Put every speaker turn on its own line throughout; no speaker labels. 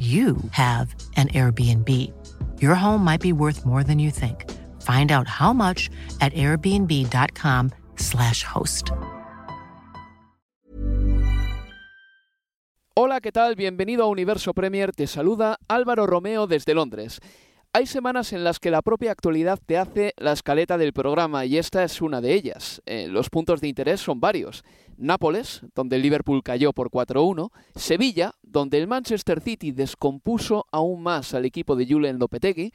you have an Airbnb. Your home might be worth more than you think. Find out how much at airbnb.com/slash host.
Hola, ¿qué tal? Bienvenido a Universo Premier. Te saluda Álvaro Romeo desde Londres. Hay semanas en las que la propia actualidad te hace la escaleta del programa y esta es una de ellas. Eh, los puntos de interés son varios. Nápoles, donde Liverpool cayó por 4-1, Sevilla, donde el Manchester City descompuso aún más al equipo de Julen Lopetegui,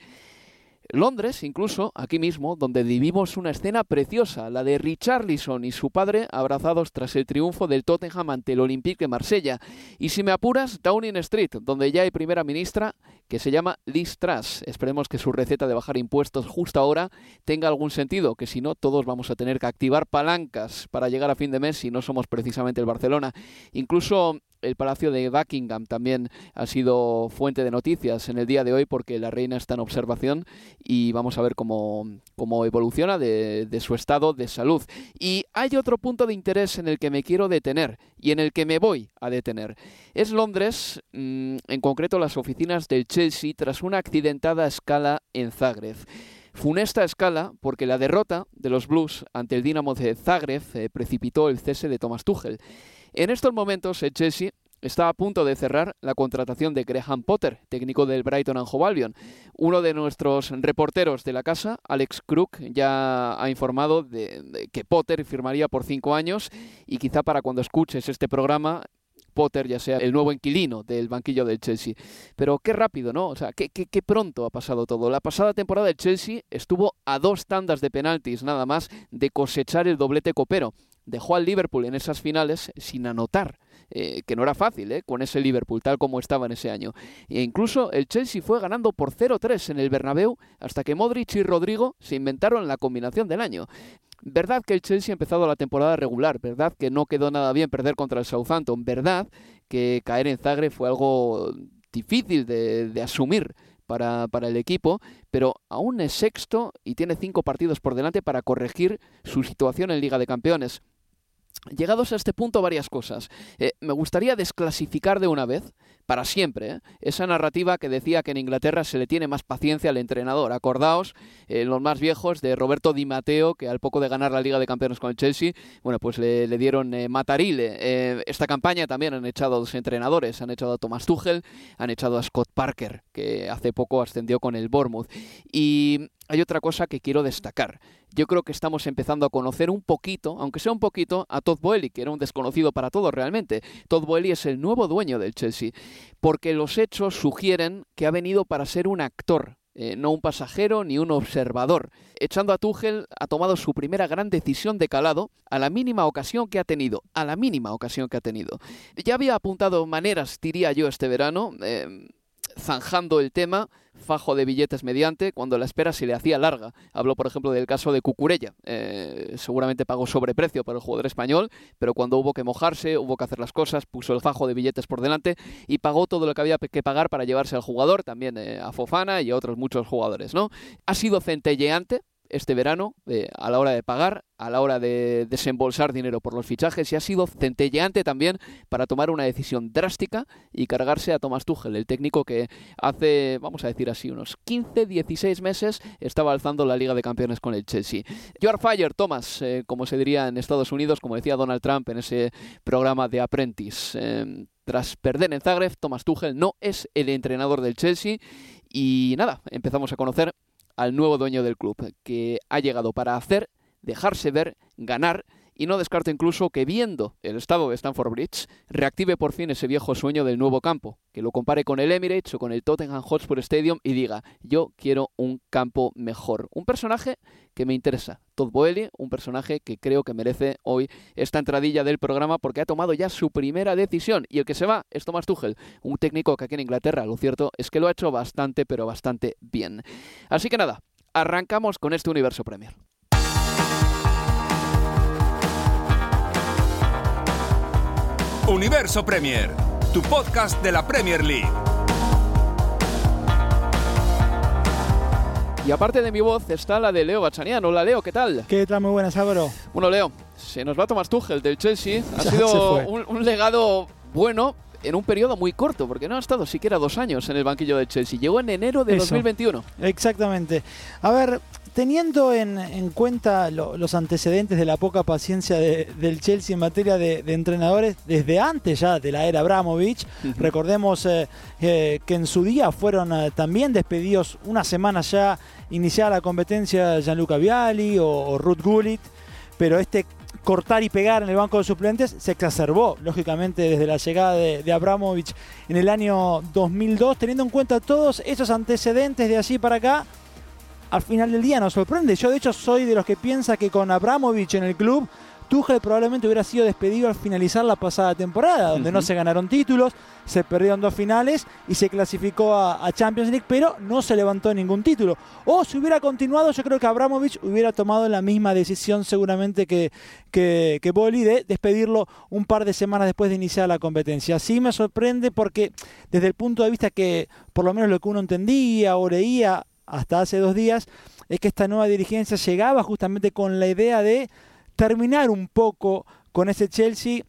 Londres, incluso, aquí mismo, donde vivimos una escena preciosa, la de Richarlison y su padre abrazados tras el triunfo del Tottenham ante el Olympique de Marsella. Y si me apuras, Downing Street, donde ya hay primera ministra que se llama Liz Truss. Esperemos que su receta de bajar impuestos justo ahora tenga algún sentido, que si no, todos vamos a tener que activar palancas para llegar a fin de mes si no somos precisamente el Barcelona. Incluso el Palacio de Buckingham también ha sido fuente de noticias en el día de hoy porque la reina está en observación y vamos a ver cómo, cómo evoluciona de, su estado de salud. Y hay otro punto de interés en el que me quiero detener y en el que me voy a detener. Es Londres, mmm, en concreto las oficinas del Chelsea, tras una accidentada escala en Zagreb. Funesta escala porque la derrota de los Blues ante el Dinamo de Zagreb eh, precipitó el cese de Thomas Tuchel. En estos momentos, el Chelsea está a punto de cerrar la contratación de Graham Potter, técnico del Brighton and Hove Albion. Uno de nuestros reporteros de la casa, Alex Crook, ya ha informado de, que Potter firmaría por cinco años y quizá para cuando escuches este programa Potter ya sea el nuevo inquilino del banquillo del Chelsea. Pero qué rápido, ¿no? O sea, qué, qué, qué, pronto ha pasado todo. La pasada temporada el Chelsea estuvo a dos tandas de penaltis nada más de cosechar el doblete copero. Dejó al Liverpool en esas finales sin anotar. Eh, que no era fácil ¿eh? con ese Liverpool tal como estaba en ese año. E incluso el Chelsea fue ganando por 0-3 en el Bernabéu hasta que Modric y Rodrigo se inventaron la combinación del año. Verdad que el Chelsea ha empezado la temporada regular, verdad que no quedó nada bien perder contra el Southampton, verdad que caer en Zagreb fue algo difícil de, de asumir para, para, el equipo, pero aún es sexto y tiene cinco partidos por delante para corregir su situación en Liga de Campeones. Llegados a este punto, varias cosas. Eh, me gustaría desclasificar de una vez, para siempre, ¿eh? esa narrativa que decía que en Inglaterra se le tiene más paciencia al entrenador. Acordaos, eh, los más viejos, de Roberto Di Matteo, que al poco de ganar la Liga de Campeones con el Chelsea, bueno, pues le, dieron matarile. Esta campaña también han echado a dos entrenadores, han echado a Thomas Tuchel, han echado a Scott Parker, que hace poco ascendió con el Bournemouth. Y hay otra cosa que quiero destacar. Yo creo que estamos empezando a conocer un poquito, aunque sea un poquito, a Todd Boehly, que era un desconocido para todos realmente. Todd Boehly es el nuevo dueño del Chelsea, porque los hechos sugieren que ha venido para ser un actor, eh, no un pasajero ni un observador. Echando a Tuchel ha tomado su primera gran decisión de calado a la mínima ocasión que ha tenido, a la mínima ocasión que ha tenido. Ya había apuntado maneras, diría yo, este verano. Eh, zanjando el tema, fajo de billetes mediante, cuando la espera se le hacía larga. Habló, por ejemplo, del caso de Cucurella. Eh, seguramente pagó sobreprecio para el jugador español, pero cuando hubo que mojarse, hubo que hacer las cosas, puso el fajo de billetes por delante y pagó todo lo que había que pagar para llevarse al jugador, también eh, a Fofana y a otros muchos jugadores. ¿no? Ha sido centelleante, este verano eh, a la hora de pagar, a la hora de desembolsar dinero por los fichajes y ha sido centelleante también para tomar una decisión drástica y cargarse a Thomas Tuchel, el técnico que hace, vamos a decir así, unos 15, 16 meses estaba alzando la Liga de Campeones con el Chelsea. You are fired, Thomas, eh, como se diría en Estados Unidos, como decía Donald Trump en ese programa de Apprentice. Eh, Tras perder en Zagreb, Thomas Tuchel no es el entrenador del Chelsea y nada, empezamos a conocer al nuevo dueño del club, que ha llegado para hacer, dejarse ver, ganar y no descarto incluso que viendo el estado de Stamford Bridge reactive por fin ese viejo sueño del nuevo campo, que lo compare con el Emirates o con el Tottenham Hotspur Stadium y diga, yo quiero un campo mejor. Un personaje que me interesa, Todd Boehly, un personaje que creo que merece hoy esta entradilla del programa porque ha tomado ya su primera decisión y el que se va es Thomas Tuchel, un técnico que aquí en Inglaterra, lo cierto es que lo ha hecho bastante pero bastante bien. Así que nada, arrancamos con este universo Premier.
Universo Premier, tu podcast de la Premier League.
Y aparte de mi voz está la de Leo Bachanian. Hola Leo, ¿qué tal?
¿Qué tal? Muy buenas, Álvaro.
Bueno, Leo, se nos va Tomás Tuchel del Chelsea. Ha sido un, un, legado bueno en un periodo muy corto, porque no ha estado siquiera dos años en el banquillo del Chelsea. Llegó en enero de Eso. 2021.
Exactamente. A ver, teniendo en, en cuenta lo, los antecedentes de la poca paciencia de, del Chelsea en materia de, de, entrenadores, desde antes ya de la era Abramovich, uh -huh. recordemos eh, eh, que en su día fueron eh, también despedidos una semana ya iniciada la competencia Gianluca Vialli o, o Ruth Gullit, pero este cortar y pegar en el banco de suplentes se exacerbó, lógicamente, desde la llegada de, de, Abramovich en el año 2002, teniendo en cuenta todos esos antecedentes de allí para acá. Al final del día nos sorprende. Yo, de hecho, soy de los que piensa que con Abramovich en el club, Tuchel probablemente hubiera sido despedido al finalizar la pasada temporada, donde uh -huh. no se ganaron títulos, se perdieron dos finales y se clasificó a, a, Champions League, pero no se levantó ningún título. O si hubiera continuado, yo creo que Abramovich hubiera tomado la misma decisión seguramente que, que, que Boli de despedirlo un par de semanas después de iniciar la competencia. Sí me sorprende porque desde el punto de vista que por lo menos lo que uno entendía o leía hasta hace dos días, es que esta nueva dirigencia llegaba justamente con la idea de terminar un poco con ese Chelsea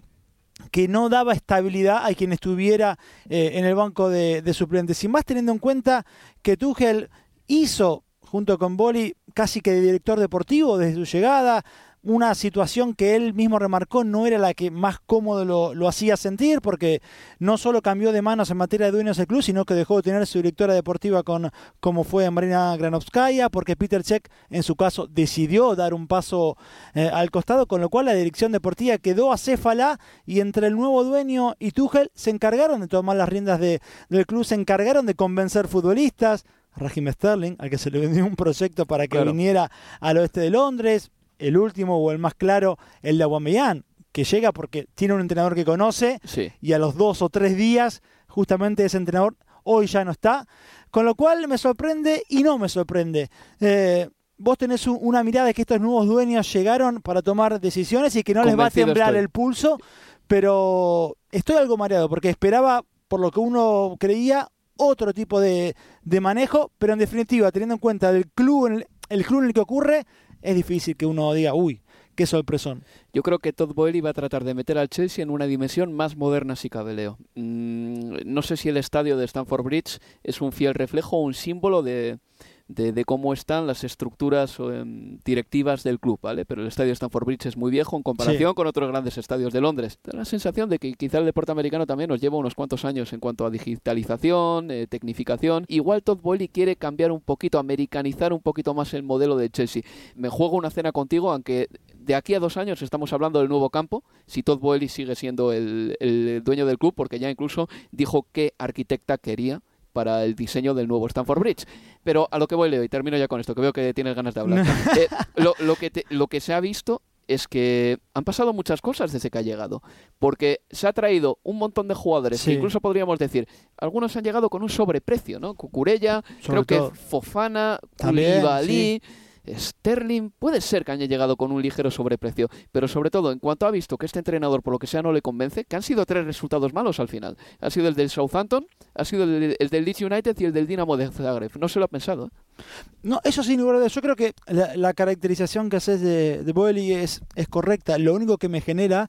que no daba estabilidad a quien estuviera eh, en el banco de, de, suplentes. Y más teniendo en cuenta que Tuchel hizo, junto con Boli, casi que de director deportivo desde su llegada, una situación que él mismo remarcó no era la que más cómodo lo, lo, hacía sentir, porque no solo cambió de manos en materia de dueños del club, sino que dejó de tener su directora deportiva con como fue Marina Granovskaya, porque Peter Cech en su caso decidió dar un paso eh, al costado, con lo cual la dirección deportiva quedó acéfala y entre el nuevo dueño y Tuchel se encargaron de tomar las riendas de, del club, se encargaron de convencer futbolistas, Raheem Sterling, al que se le vendió un proyecto para que claro. viniera al oeste de Londres, el último o el más claro, el de Aguamellán, que llega porque tiene un entrenador que conoce
sí.
y a los dos o tres días justamente ese entrenador hoy ya no está. Con lo cual me sorprende y no me sorprende. Eh, vos tenés un, una mirada de que estos nuevos dueños llegaron para tomar decisiones y que no les va a temblar estoy. el pulso, pero estoy algo mareado porque esperaba, por lo que uno creía, otro tipo de, de manejo, pero en definitiva, teniendo en cuenta el club, el, el club en el que ocurre, es difícil que uno diga, uy, qué sorpresón.
Yo creo que Todd Boehly va a tratar de meter al Chelsea en una dimensión más moderna si cabe, Leo. Mm, no sé si el estadio de Stamford Bridge es un fiel reflejo o un símbolo de, de, de, cómo están las estructuras eh, directivas del club, ¿vale? Pero el estadio de Stamford Bridge es muy viejo en comparación sí. con otros grandes estadios de Londres. Da la sensación de que quizá el deporte americano también nos lleva unos cuantos años en cuanto a digitalización, eh, tecnificación. Igual Todd Boehly quiere cambiar un poquito, americanizar un poquito más el modelo de Chelsea. Me juego una cena contigo, aunque de aquí a dos años estamos hablando del nuevo campo, si Todd Boehly sigue siendo el, el dueño del club, porque ya incluso dijo qué arquitecta quería para el diseño del nuevo Stanford Bridge. Pero a lo que voy, Leo, y termino ya con esto, que veo que tienes ganas de hablar. eh, lo, lo, que te, lo que se ha visto es que han pasado muchas cosas desde que ha llegado. Porque se ha traído un montón de jugadores, sí. que incluso podríamos decir, algunos han llegado con un sobreprecio, ¿no? Cucurella, creo todo. que Fofana, Koulibaly... Sí Sterling puede ser que haya llegado con un ligero sobreprecio, pero sobre todo en cuanto ha visto que este entrenador por lo que sea no le convence, que han sido tres resultados malos al final. Ha sido el del Southampton, ha sido el, el del Leeds United y el del Dinamo de Zagreb. No se lo ha pensado. ¿eh?
No, eso sin lugar Yo creo que la, caracterización que haces de, de Boeli es, es correcta. Lo único que me genera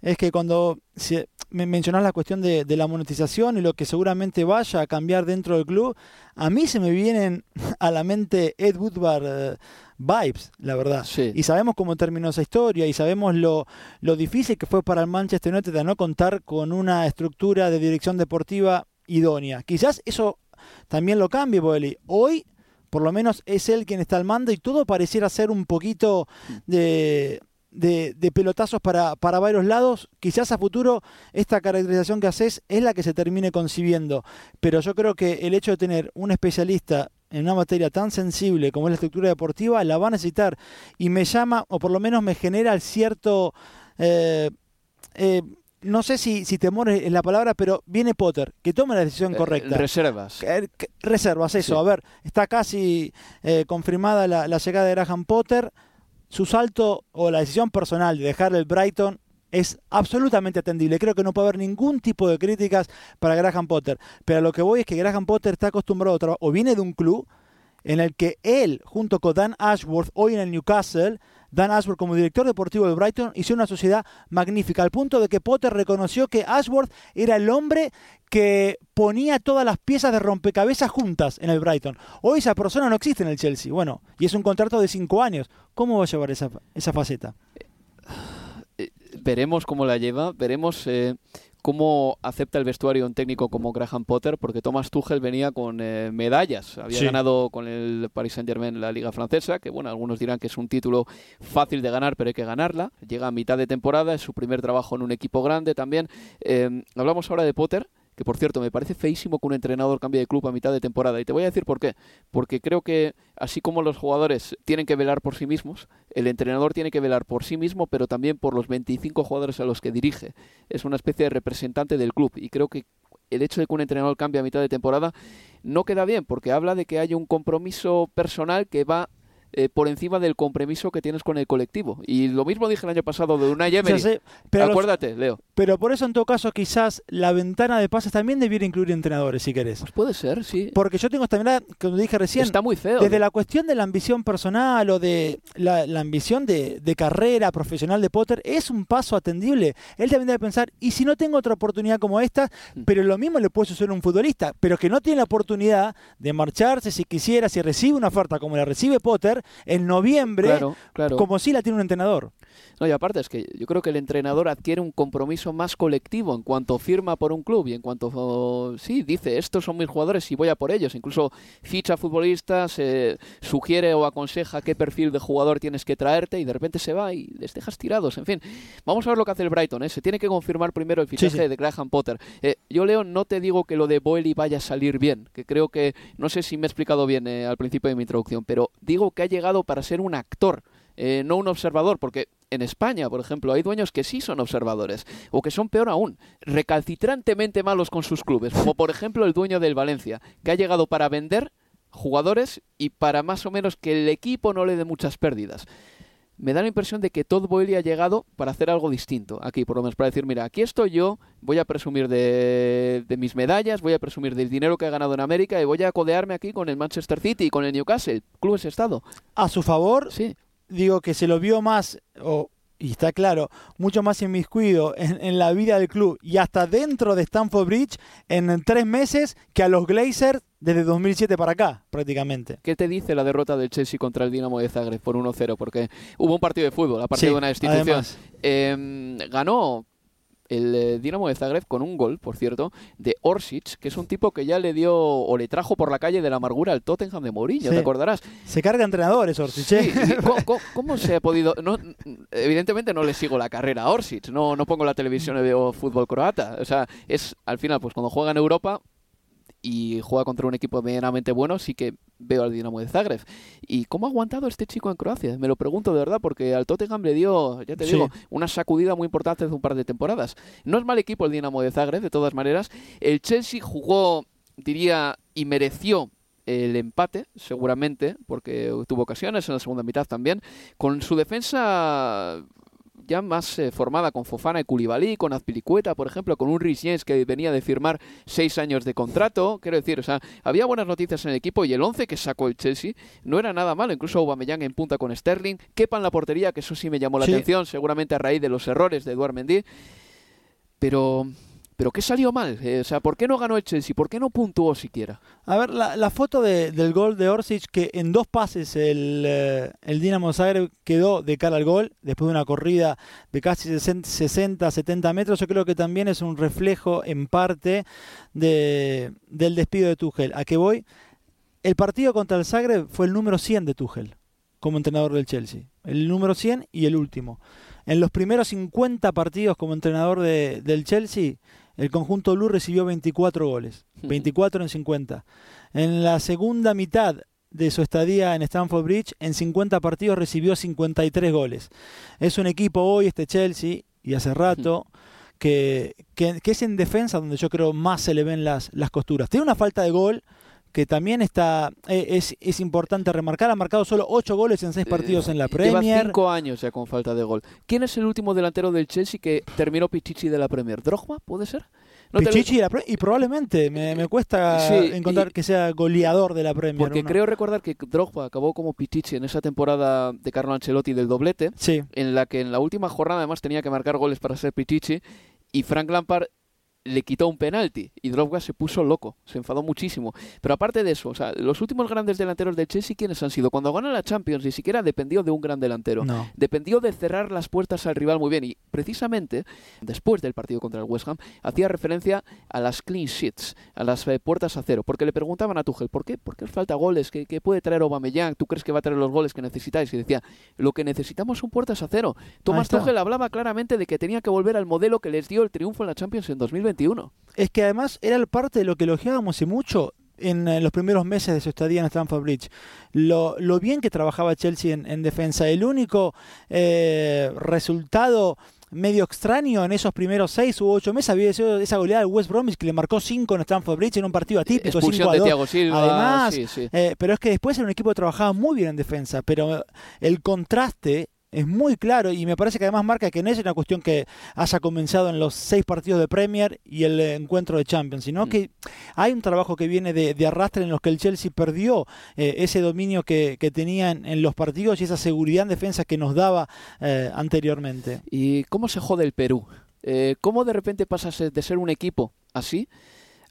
es que cuando si, mencionás la cuestión de, la monetización y lo que seguramente vaya a cambiar dentro del club, a mí se me vienen a la mente Ed Woodward eh, vibes, la verdad. Y sabemos cómo terminó esa historia y sabemos lo, lo difícil que fue para el Manchester United de no contar con una estructura de dirección deportiva idónea. Quizás eso también lo cambie, Boeli. Hoy por lo menos es él quien está al mando y todo pareciera ser un poquito de, de, pelotazos para, para, varios lados. Quizás a futuro esta caracterización que haces es la que se termine concibiendo, pero yo creo que el hecho de tener un especialista en una materia tan sensible como es la estructura deportiva, la va a necesitar y me llama, o por lo menos me genera cierto... Eh, eh, no sé si, si temor es la palabra, pero viene Potter, que tome la decisión eh, correcta.
reservas.
reservas, eso. A ver, está casi confirmada la, la, llegada de Graham Potter su salto o la decisión personal de dejar el Brighton es absolutamente atendible. Creo que no puede haber ningún tipo de críticas para Graham Potter. Pero lo que voy es que Graham Potter está acostumbrado a o viene de un club en el que él, junto con Dan Ashworth, hoy en el Newcastle, Dan Ashworth como director deportivo de Brighton hizo una sociedad magnífica, al punto de que Potter reconoció que Ashworth era el hombre que ponía todas las piezas de rompecabezas juntas en el Brighton. Hoy esa persona no existe en el Chelsea. Bueno, y es un contrato de cinco años. ¿Cómo va a llevar esa, esa faceta?
Eh, veremos cómo la lleva, veremos eh, cómo acepta el vestuario un técnico como Graham Potter, porque Thomas Tuchel venía con eh, medallas. Había ganado con el Paris Saint-Germain la Liga Francesa, que bueno, algunos dirán que es un título fácil de ganar, pero hay que ganarla. Llega a mitad de temporada, es su primer trabajo en un equipo grande también. Eh, hablamos ahora de Potter, que por cierto me parece feísimo que un entrenador cambie de club a mitad de temporada. Y te voy a decir por qué. Porque creo que así como los jugadores tienen que velar por sí mismos, el entrenador tiene que velar por sí mismo, pero también por los 25 jugadores a los que dirige. Es una especie de representante del club y creo que el hecho de que un entrenador cambie a mitad de temporada no queda bien, porque habla de que hay un compromiso personal que va eh, por encima del compromiso que tienes con el colectivo. Y lo mismo dije el año pasado de una Emery. pero Acuérdate, Leo.
Pero por eso en todo caso quizás la ventana de pases también debiera incluir entrenadores, si querés.
Pues puede ser, sí.
Porque yo tengo esta mirada, como dije recién,
está muy feo.
Desde la cuestión de la ambición personal o de la, ambición de, carrera profesional de Potter, es un paso atendible. Él también debe pensar, y si no tengo otra oportunidad como esta, mm. pero lo mismo le puede suceder a un futbolista, pero que no tiene la oportunidad de marcharse si quisiera, si recibe una oferta como la recibe Potter, en noviembre, como si la tiene un entrenador.
No, y aparte es que yo creo que el entrenador adquiere un compromiso más colectivo en cuanto firma por un club y en cuanto, sí, dice, estos son mis jugadores y voy a por ellos. Incluso ficha futbolistas, eh, sugiere o aconseja qué perfil de jugador tienes que traerte y de repente se va y les dejas tirados. En fin, vamos a ver lo que hace el Brighton. ¿eh? Se tiene que confirmar primero el fichaje de Graham Potter. Eh, yo, Leo, no te digo que lo de Boeli vaya a salir bien, que creo que, no sé si me he explicado bien eh, al principio de mi introducción, pero digo que ha llegado para ser un actor. no un observador, porque en España, por ejemplo, hay dueños que sí son observadores, o que son peor aún, recalcitrantemente malos con sus clubes, como por ejemplo el dueño del Valencia, que ha llegado para vender jugadores y para más o menos que el equipo no le dé muchas pérdidas. Me da la impresión de que Todd Boehly ha llegado para hacer algo distinto aquí, por lo menos para decir, mira, aquí estoy yo, voy a presumir de, de mis medallas, voy a presumir del dinero que he ganado en América y voy a codearme aquí con el Manchester City y con el Newcastle, clubes estado.
A su favor, sí digo que se lo vio más, o, y está claro, mucho más inmiscuido en, en la vida del club y hasta dentro de Stamford Bridge en tres meses que a los Glazers desde 2007 para acá, prácticamente.
¿Qué te dice la derrota del Chelsea contra el Dinamo de Zagreb por 1-0? Porque hubo un partido de fútbol, aparte de una destitución. Eh, ganó el eh, Dinamo de Zagreb con un gol, por cierto, de Orsic, que es un tipo que ya le dio o le trajo por la calle de la amargura al Tottenham de Mourinho, ¿te acordarás?
Se carga entrenadores Orsic. ¿eh?
¿Cómo, se ha podido...? No, evidentemente no le sigo la carrera a Orsic, no, no pongo la televisión y veo fútbol croata. O sea, es al final, pues cuando juega en Europa y juega contra un equipo medianamente bueno, sí que veo al Dinamo de Zagreb. ¿Y cómo ha aguantado este chico en Croacia? Me lo pregunto de verdad, porque al Tottenham le dio, ya te digo, una sacudida muy importante hace un par de temporadas. No es mal equipo el Dinamo de Zagreb, de todas maneras. El Chelsea jugó, diría, y mereció el empate, seguramente, porque tuvo ocasiones en la segunda mitad también. Con su defensa ya más eh, formada con Fofana y Koulibaly, con Azpilicueta, por ejemplo, con un Rhys que venía de firmar seis años de contrato. Quiero decir, o sea, había buenas noticias en el equipo y el 11 que sacó el Chelsea no era nada malo. Incluso Aubameyang en punta con Sterling, Kepa en la portería, que eso sí me llamó la atención, seguramente a raíz de los errores de Eduard Mendy. Pero ¿Pero qué salió mal? Eh, o sea, ¿por qué no ganó el Chelsea? ¿Por qué no puntuó siquiera?
A ver, la, foto del gol de Orsic, que en dos pases el, eh, el Dinamo Zagreb quedó de cara al gol, después de una corrida de casi 60, 70 metros, yo creo que también es un reflejo en parte de, del despido de Tuchel. ¿A qué voy? El partido contra el Zagreb fue el número 100 de Tuchel como entrenador del Chelsea. El número 100 y el último. En los primeros 50 partidos como entrenador de, del Chelsea, el conjunto blue recibió 24 goles, 24 en 50. En la segunda mitad de su estadía en Stamford Bridge, en 50 partidos recibió 53 goles. Es un equipo hoy, este Chelsea, y hace rato, que, que, es en defensa donde yo creo más se le ven las, las costuras. Tiene una falta de gol que también está eh, es, es, importante remarcar. Ha marcado solo 8 goles en 6 eh, partidos en la Premier.
Lleva 5 años ya con falta de gol. ¿Quién es el último delantero del Chelsea que terminó Pichichi de la Premier? ¿Drogba? ¿Puede ser?
Pichichi y probablemente me, cuesta encontrar que sea goleador de la Premier.
Porque creo recordar que Drogba acabó como Pichichi en esa temporada de Carlo Ancelotti del doblete,
sí.
en la que en la última jornada además tenía que marcar goles para ser Pichichi y Frank Lampard le quitó un penalti y Drogba se puso loco, se enfadó muchísimo. Pero aparte de eso, o sea, los últimos grandes delanteros del Chelsea, ¿quiénes han sido? Cuando ganó la Champions ni siquiera dependió de un gran delantero. Dependió de cerrar las puertas al rival muy bien. Y precisamente, después del partido contra el West Ham, hacía referencia a las clean sheets, a las eh, puertas a cero. Porque le preguntaban a Tuchel, ¿por qué? ¿Por qué os falta goles? ¿Qué, puede traer Aubameyang? ¿Tú crees que va a traer los goles que necesitáis? Y decía, lo que necesitamos son puertas a cero. Tomás Tuchel hablaba claramente de que tenía que volver al modelo que les dio el triunfo en la Champions en 2021.
Es que además era parte de lo que elogiábamos y mucho en, los primeros meses de su estadía en Stamford Bridge. Lo, bien que trabajaba Chelsea en, defensa. El único eh, resultado medio extraño en esos primeros seis u ocho meses había sido esa goleada del West Bromwich que le marcó cinco en Stamford Bridge en un partido atípico.
Expulsión de Thiago Silva.
Además, eh, pero es que después era un equipo que trabajaba muy bien en defensa, pero el contraste es muy claro y me parece que además marca que no es una cuestión que haya comenzado en los seis partidos de Premier y el encuentro de Champions, sino mm. que hay un trabajo que viene de, arrastre en los que el Chelsea perdió eh, ese dominio que, tenía en, los partidos y esa seguridad en defensa que nos daba eh, anteriormente.
¿Y cómo se jode el Perú? Eh, ¿Cómo de repente pasas de ser un equipo así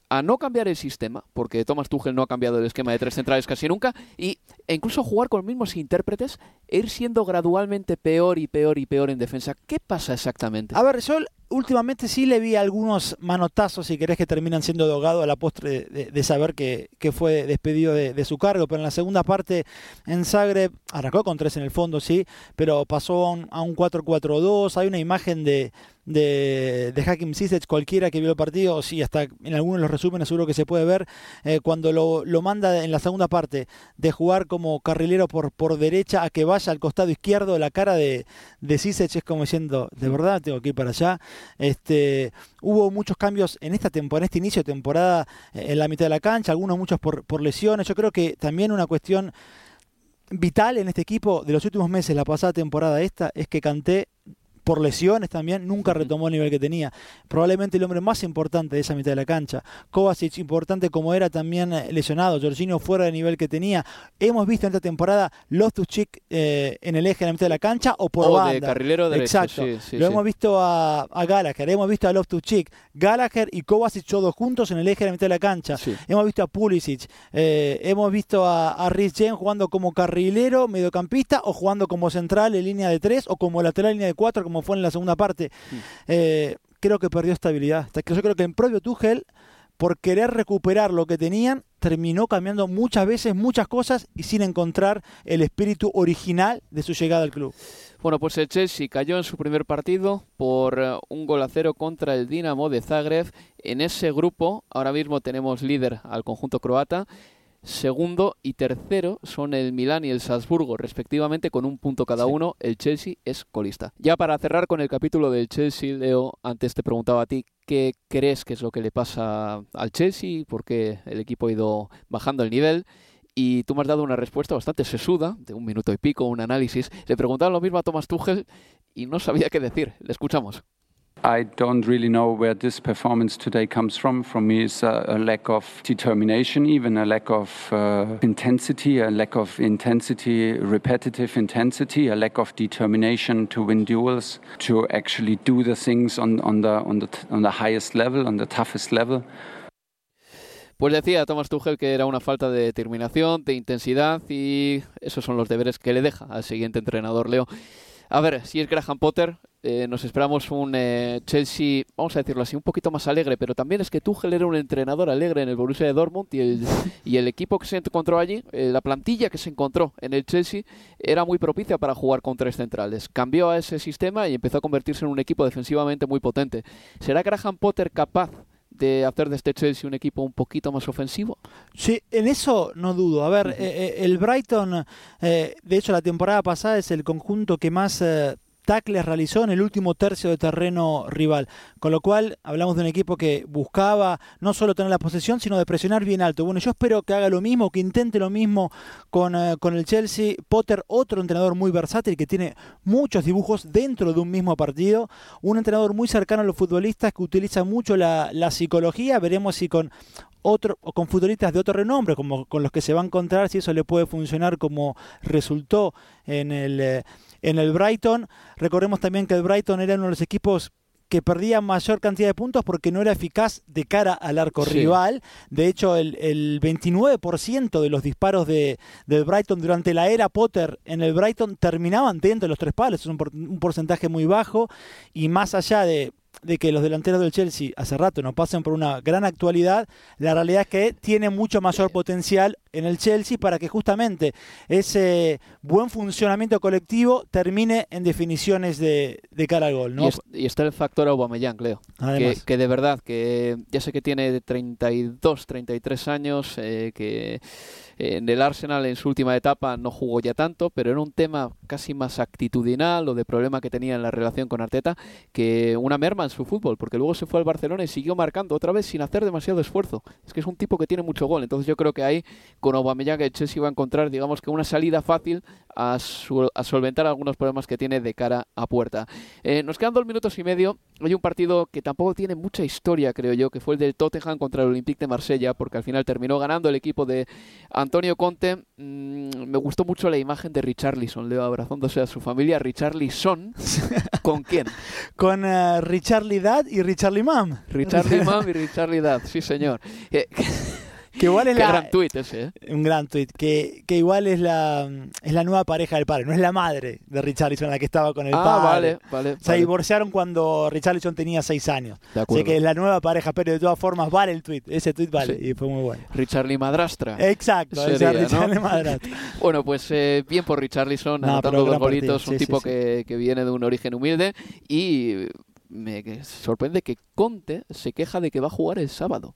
a no cambiar el sistema, porque Thomas Tuchel no ha cambiado el esquema de tres centrales casi nunca, y, e incluso jugar con los mismos intérpretes, ir siendo gradualmente peor y peor y peor en defensa. ¿Qué pasa exactamente?
A ver, Sol, últimamente sí le vi algunos manotazos, si querés, que terminan siendo dogado a la postre de, saber que, fue despedido de, su cargo. Pero en la segunda parte, en Zagreb, arrancó con tres en el fondo, sí, pero pasó a un, un 4-4-2. Hay una imagen de, de, de Hakim cualquiera que vio el partido, sí, hasta en algunos de los resúmenes seguro que se puede ver, eh, cuando lo, lo, manda en la segunda parte de jugar como carrilero por, por derecha a que vaya al costado izquierdo, la cara de, de es como diciendo, de verdad tengo que ir para allá. Este, hubo muchos cambios en esta en este inicio de temporada, eh, en la mitad de la cancha, algunos muchos por, por lesiones. Yo creo que también una cuestión vital en este equipo de los últimos meses, la pasada temporada esta, es que Canté por lesiones también, nunca retomó el nivel que tenía. Probablemente el hombre más importante de esa mitad de la cancha. Kovacic, importante como era también eh, lesionado. Jorginho fuera del nivel que tenía. Hemos visto en esta temporada Loftus Chick eh, en el eje de la mitad de la cancha o por banda.
de carrilero derecho.
Exacto. Lo hemos visto a, a, Gallagher, hemos visto a Loftus Chick, Gallagher y Kovacic todos juntos en el eje de la mitad de la cancha. Hemos visto a Pulisic, eh, hemos visto a, a Rhys James jugando como carrilero, mediocampista o jugando como central en línea de tres o como lateral en línea de cuatro, como fue en la segunda parte, eh, creo que perdió estabilidad. Yo creo que en propio Tuchel, por querer recuperar lo que tenían, terminó cambiando muchas veces muchas cosas y sin encontrar el espíritu original de su llegada al club.
Bueno, pues el Chelsea cayó en su primer partido por eh, un gol a cero contra el Dinamo de Zagreb. En ese grupo ahora mismo tenemos líder al conjunto croata Segundo y tercero son el Milán y el Salzburgo, respectivamente, con un punto cada uno. El Chelsea es colista. Ya para cerrar con el capítulo del Chelsea, Leo, antes te preguntaba a ti qué crees que es lo que le pasa al Chelsea, porque el equipo ha ido bajando el nivel. Y tú me has dado una respuesta bastante sesuda, de un minuto y pico, un análisis. Le preguntaba lo mismo a Thomas Tuchel y no sabía qué decir. Le escuchamos.
I don't really know where this performance today comes from. For me, it's a, a lack of determination, even a lack of uh, intensity, a lack of intensity, repetitive intensity, a lack of determination to win duels, to actually do the things on, on, the, on, the, on the highest level, on the toughest level.
Pues decía Thomas Tuchel que era una falta de determinación, de intensidad y esos son los deberes que le deja al siguiente entrenador, Leo. A ver, si es Graham Potter, eh, nos esperamos un eh, Chelsea, vamos a decirlo así, un poquito más alegre, pero también es que Tuchel era un entrenador alegre en el Borussia de Dortmund y el, y el equipo que se encontró allí, eh, la plantilla que se encontró en el Chelsea, era muy propicia para jugar con tres centrales. Cambió a ese sistema y empezó a convertirse en un equipo defensivamente muy potente. ¿Será Graham Potter capaz de hacer de este Chelsea un equipo un poquito más ofensivo?
Sí, en eso no dudo. A ver, el Brighton, de hecho la temporada pasada es el conjunto que más tacles realizó en el último tercio de terreno rival. Con lo cual, hablamos de un equipo que buscaba no solo tener la posesión, sino de presionar bien alto. Bueno, yo espero que haga lo mismo, que intente lo mismo con, eh, con el Chelsea. Potter, otro entrenador muy versátil que tiene muchos dibujos dentro de un mismo partido. Un entrenador muy cercano a los futbolistas que utiliza mucho la, la psicología. Veremos si con otro, o con futbolistas de otro renombre, como con los que se va a encontrar, si eso le puede funcionar como resultó en el, eh, en el Brighton. Recordemos también que el Brighton era uno de los equipos que perdía mayor cantidad de puntos porque no era eficaz de cara al arco rival. De hecho, el, el 29% de los disparos de, del Brighton durante la era Potter en el Brighton terminaban dentro de los tres palos, es un, un porcentaje muy bajo. Y más allá de de que los delanteros del Chelsea hace rato no pasen por una gran actualidad, la realidad es que tiene mucho mayor potencial en el Chelsea para que justamente ese buen funcionamiento colectivo termine en definiciones de, cara al gol.
Y, está el factor Aubameyang, Leo. Que, que, de verdad, que ya sé que tiene 32, 33 años, eh, que en el Arsenal en su última etapa no jugó ya tanto, pero era un tema casi más actitudinal o de problema que tenía en la relación con Arteta que una merma en su fútbol, porque luego se fue al Barcelona y siguió marcando otra vez sin hacer demasiado esfuerzo. Es que es un tipo que tiene mucho gol, entonces yo creo que ahí con Aubameyang el Chelsea va a encontrar, digamos que una salida fácil a, solventar algunos problemas que tiene de cara a puerta. Eh, nos quedan dos minutos y medio. Hay un partido que tampoco tiene mucha historia, creo yo, que fue el del Tottenham contra el Olympique de Marsella, porque al final terminó ganando el equipo de Antonio Conte. Mm, me gustó mucho la imagen de Richarlison, Leo abrazándose a su familia. Richarlison, ¿con quién?
Con uh, Richarly Dad y Richarly Mam.
Richarly Mam y Richarly Dad, sí señor. Eh,
que igual es
Qué
la,
gran ese, ¿eh?
Un gran tuit. Que, que igual es la, es la nueva pareja del padre. No es la madre de Richarlison la que estaba con el
ah,
padre.
vale, vale.
Se divorciaron cuando Richarlison tenía seis años.
De acuerdo.
Así que es la nueva pareja, pero de todas formas vale el tuit. Ese tuit vale y fue muy bueno.
Richarly Madrastra.
Exacto,
Sería,
Richarly
¿no?
Madrastra.
bueno, pues eh, bien por Richarlison,
No,
anotando dos golitos. Un
sí,
tipo que, que viene de un origen humilde y me sorprende que Conte se queja de que va a jugar el sábado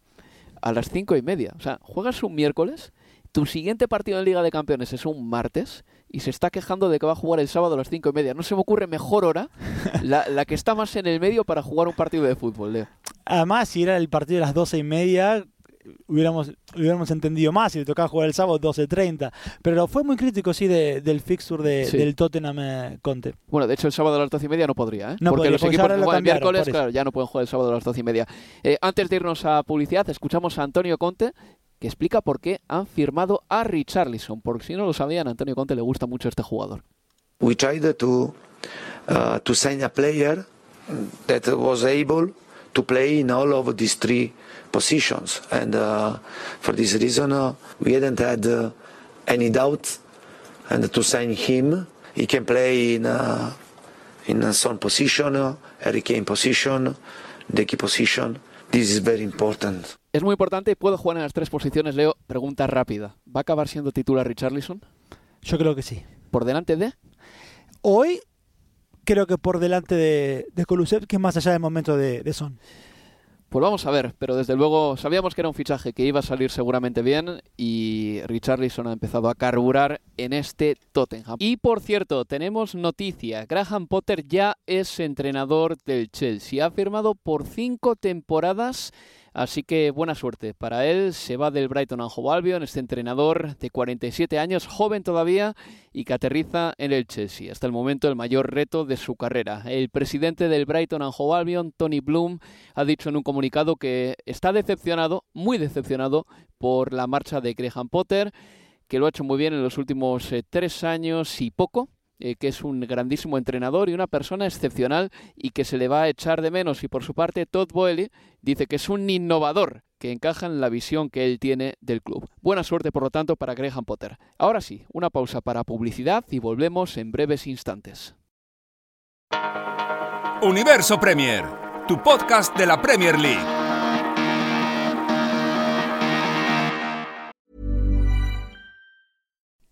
a las cinco y media. O sea, juegas un miércoles, tu siguiente partido en Liga de Campeones es un martes y se está quejando de que va a jugar el sábado a las cinco y media. No se me ocurre mejor hora la, la que está más en el medio para jugar un partido de fútbol, Leo.
Además, si era el partido de las doce y media, hubiéramos, hubiéramos entendido más si le tocaba jugar el sábado 12.30. Pero fue muy crítico, sí, de- del fixture de-
Sí.
del Tottenham eh, Conte.
Bueno, de hecho el sábado a las doce y media no podría, ¿eh?
No
Porque
podría,
los
porque
equipos que
lo
juegan el miércoles, claro, ya no pueden jugar el sábado a las doce y media. Eh, antes de irnos a publicidad, escuchamos a Antonio Conte que explica por qué han firmado a Richarlison. Porque si no lo sabían, a Antonio Conte le gusta mucho este jugador.
we tried to uh, to sign a player that was able to play in all of these three positions, and uh, for this reason, uh, we hadn't had uh, any doubt, and to sign him, he can play in uh, in a some position, uh, Harry Kane position, the key position. This is very important.
Es muy importante, puedo jugar en las tres posiciones, Leo. Pregunta rápida. ¿Va a acabar siendo titular Richarlison?
Yo creo que sí.
¿Por delante de?
Hoy creo que por delante de, de Kulusevski, más allá del momento de, de Son.
Pues vamos a ver, pero desde luego sabíamos que era un fichaje que iba a salir seguramente bien y Richarlison ha empezado a carburar en este Tottenham. Y por cierto, tenemos noticia, Graham Potter ya es entrenador del Chelsea, ha firmado por cinco temporadas Así que buena suerte para él. Se va del Brighton Hove Albion, este entrenador de 47 años, joven todavía y que aterriza en el Chelsea. Hasta el momento el mayor reto de su carrera. El presidente del Brighton and Albion, Tony Bloom, ha dicho en un comunicado que está decepcionado, muy decepcionado por la marcha de Graham Potter, que lo ha hecho muy bien en los últimos eh, tres años y poco eh, que es un grandísimo entrenador y una persona excepcional y que se le va a echar de menos. Y por su parte, Todd Boehly dice que es un innovador que encaja en la visión que él tiene del club. Buena suerte, por lo tanto, para Graham Potter. Ahora sí, una pausa para publicidad y volvemos en breves instantes.
Universo Premier, tu podcast de la Premier League.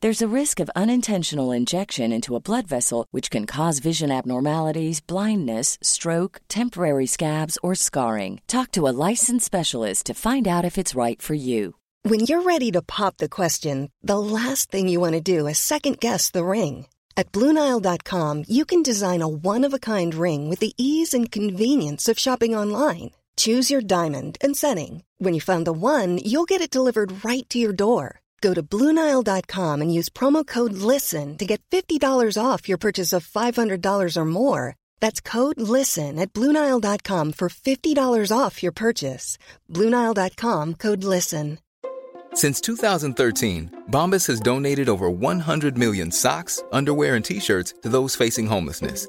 There's a risk of unintentional injection into a blood vessel, which can cause vision abnormalities, blindness, stroke, temporary scabs, or scarring. Talk to a licensed specialist to find out if it's right for you.
When you're ready to pop the question, the last thing you want to do is second guess the ring. At Bluenile.com, you can design a one of a kind ring with the ease and convenience of shopping online. Choose your diamond and setting. When you find the one, you'll get it delivered right to your door. Go to Bluenile.com and use promo code LISTEN to get $50 off your purchase of $500 or more. That's code LISTEN at Bluenile.com for $50 off your purchase. Bluenile.com code LISTEN.
Since 2013, Bombas has donated over 100 million socks, underwear, and t shirts to those facing homelessness.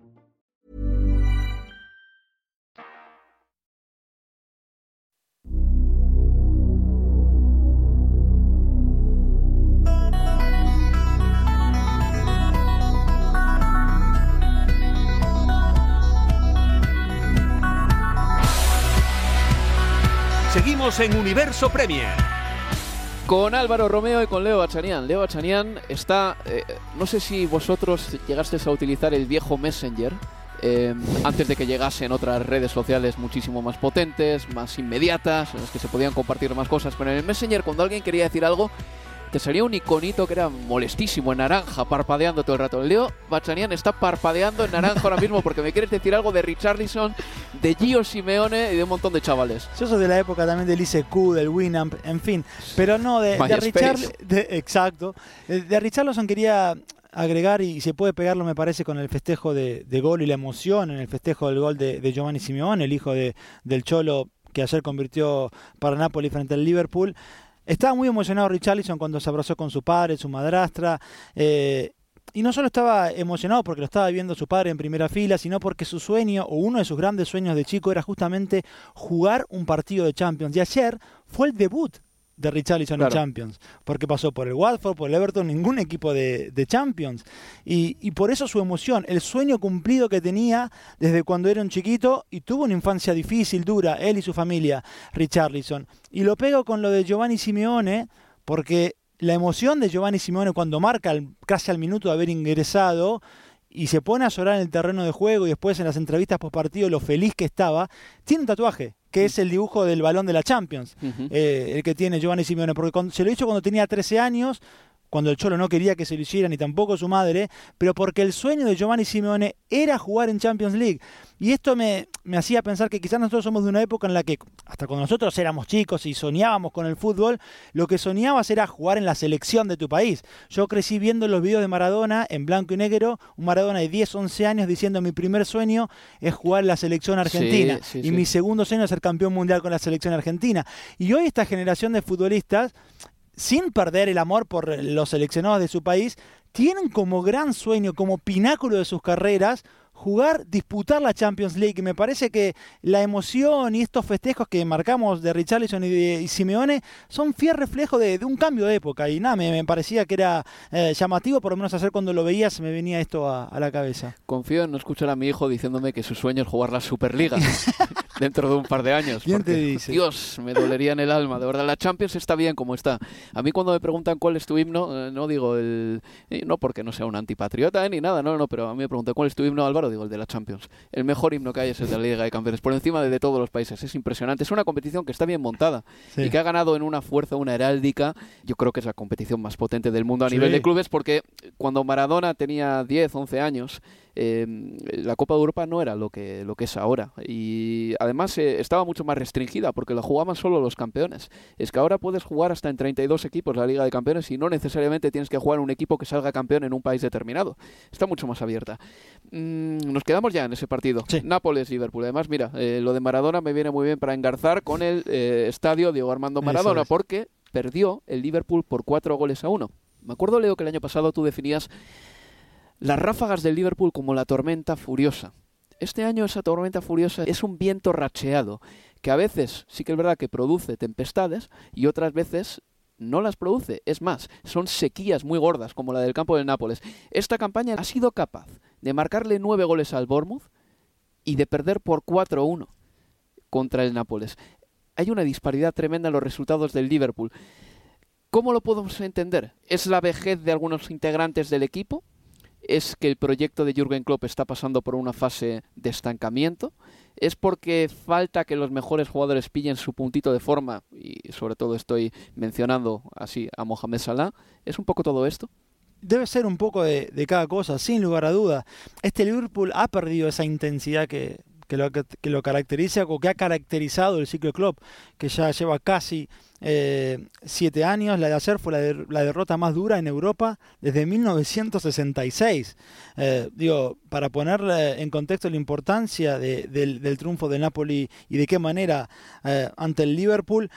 En Universo Premier.
Con Álvaro Romeo y con Leo Bachanian. Leo Bachanian está. eh, no sé si vosotros llegasteis a utilizar el viejo Messenger. eh, antes de que llegasen otras redes sociales muchísimo más potentes, más inmediatas, en las que se podían compartir más cosas. Pero en el Messenger, cuando alguien quería decir algo, te salía un iconito que era molestísimo, en naranja, parpadeando todo el rato. Leo Bachanian está parpadeando en naranja ahora mismo porque me quieres decir algo de Richarlison, de Gio Simeone y de un montón de chavales.
Yo soy de la época también del ICQ, del Winamp, en fin. Pero no, de, de. Richard. de- exacto. De, de Richarlison quería agregar, y se puede pegarlo, me parece, con el festejo de, de gol y la emoción en el festejo del gol de, de Giovanni Simeone, el hijo de, del Cholo que ayer convirtió para Napoli frente al Liverpool. Estaba muy emocionado Richarlison cuando se abrazó con su padre, su madrastra. eh, y no solo estaba emocionado porque lo estaba viendo su padre en primera fila, sino porque su sueño, o uno de sus grandes sueños de chico, era justamente jugar un partido de Champions. Y ayer fue el debut de Richarlison
Claro.
en Champions, porque pasó por el Watford, por el Everton, ningún equipo de, de Champions. Y, y por eso su emoción, el sueño cumplido que tenía desde cuando era un chiquito y tuvo una infancia difícil, dura, él y su familia, Richarlison. Y lo pego con lo de Giovanni Simeone, porque la emoción de Giovanni Simeone cuando marca casi al minuto de haber ingresado y se pone a llorar en el terreno de juego y después en las entrevistas post partido lo feliz que estaba, tiene un tatuaje que es el dibujo del balón de la Champions, eh, el que tiene Giovanni Simeone, porque cuando- se lo hizo cuando tenía 13 años, cuando el Cholo no quería que se lo hiciera, ni tampoco su madre, pero porque el sueño de Giovanni Simeone era jugar en Champions League. Y esto me, me hacía pensar que quizás nosotros somos de una época en la que, hasta cuando nosotros éramos chicos y soñábamos con el fútbol, lo que soñabas era jugar en la selección de tu país. Yo crecí viendo los videos de Maradona en blanco y negro, un Maradona de 10, 11 años diciendo mi primer sueño es jugar en la selección argentina y mi segundo sueño es ser campeón mundial con la selección argentina. Y hoy esta generación de futbolistas sin perder el amor por los seleccionados de su país, tienen como gran sueño, como pináculo de sus carreras, jugar, disputar la Champions League. Me parece que la emoción y estos festejos que marcamos de Richarlison y de Simeone son fiel reflejo de, un cambio de época. Y nada, me, parecía que era eh, llamativo, por lo menos hacer cuando lo veías me venía esto a, a, la cabeza.
Confío en no escuchar a mi hijo diciéndome que su sueño es jugar la Superliga. dentro de un par de años.
¿Quién te dice?
Dios, me dolería en el alma. De verdad, la Champions está bien como está. A mí cuando me preguntan cuál es tu himno, eh, no digo el... No porque no sea un antipatriota ni nada, no, no, pero a mí me preguntan cuál es tu himno, Álvaro, digo el de la Champions. El mejor himno que hay es el de la Liga de Campeones, por encima de, de todos los países. Es impresionante. Es una competición que está bien montada y que ha ganado en una fuerza, una heráldica. Yo creo que es la competición más potente del mundo a nivel de clubes porque cuando Maradona tenía 10, 11 años, eh, la Copa de Europa no era lo que, lo que es ahora. Y además eh, estaba mucho más restringida porque la jugaban solo los campeones. Es que ahora puedes jugar hasta en 32 equipos la Liga de Campeones y no necesariamente tienes que jugar un equipo que salga campeón en un país determinado. Está mucho más abierta. Mm, nos quedamos ya en ese partido. Nápoles-Liverpool. Además, mira, eh, lo de Maradona me viene muy bien para engarzar con el estadio Diego Armando Maradona porque perdió el Liverpool por cuatro goles a uno. Me acuerdo, Leo, que el año pasado tú definías las ráfagas del Liverpool como la tormenta furiosa. Este año esa tormenta furiosa es un viento racheado, que a veces sí que es verdad que produce tempestades y otras veces no las produce. Es más, son sequías muy gordas, como la del campo del Nápoles. Esta campaña ha sido capaz de marcarle nueve goles al Bournemouth y de perder por 4-1 contra el Nápoles. Hay una disparidad tremenda en los resultados del Liverpool. ¿Cómo lo podemos entender? ¿Es la vejez de algunos integrantes del equipo? Es que el proyecto de Jürgen Klopp está pasando por una fase de estancamiento, es porque falta que los mejores jugadores pillen su puntito de forma, y sobre todo estoy mencionando así a Mohamed Salah, ¿es un poco todo esto?
Debe ser un poco de, cada cosa, sin lugar a duda. Este Liverpool ha perdido esa intensidad que, que lo, que lo caracteriza o que ha caracterizado el ciclo club, que ya lleva casi eh, siete años. La de ayer fue la, derrota más dura en Europa desde 1966. Eh, digo, para poner en contexto la importancia del, del, triunfo de Napoli y de qué manera eh, ante el Liverpool,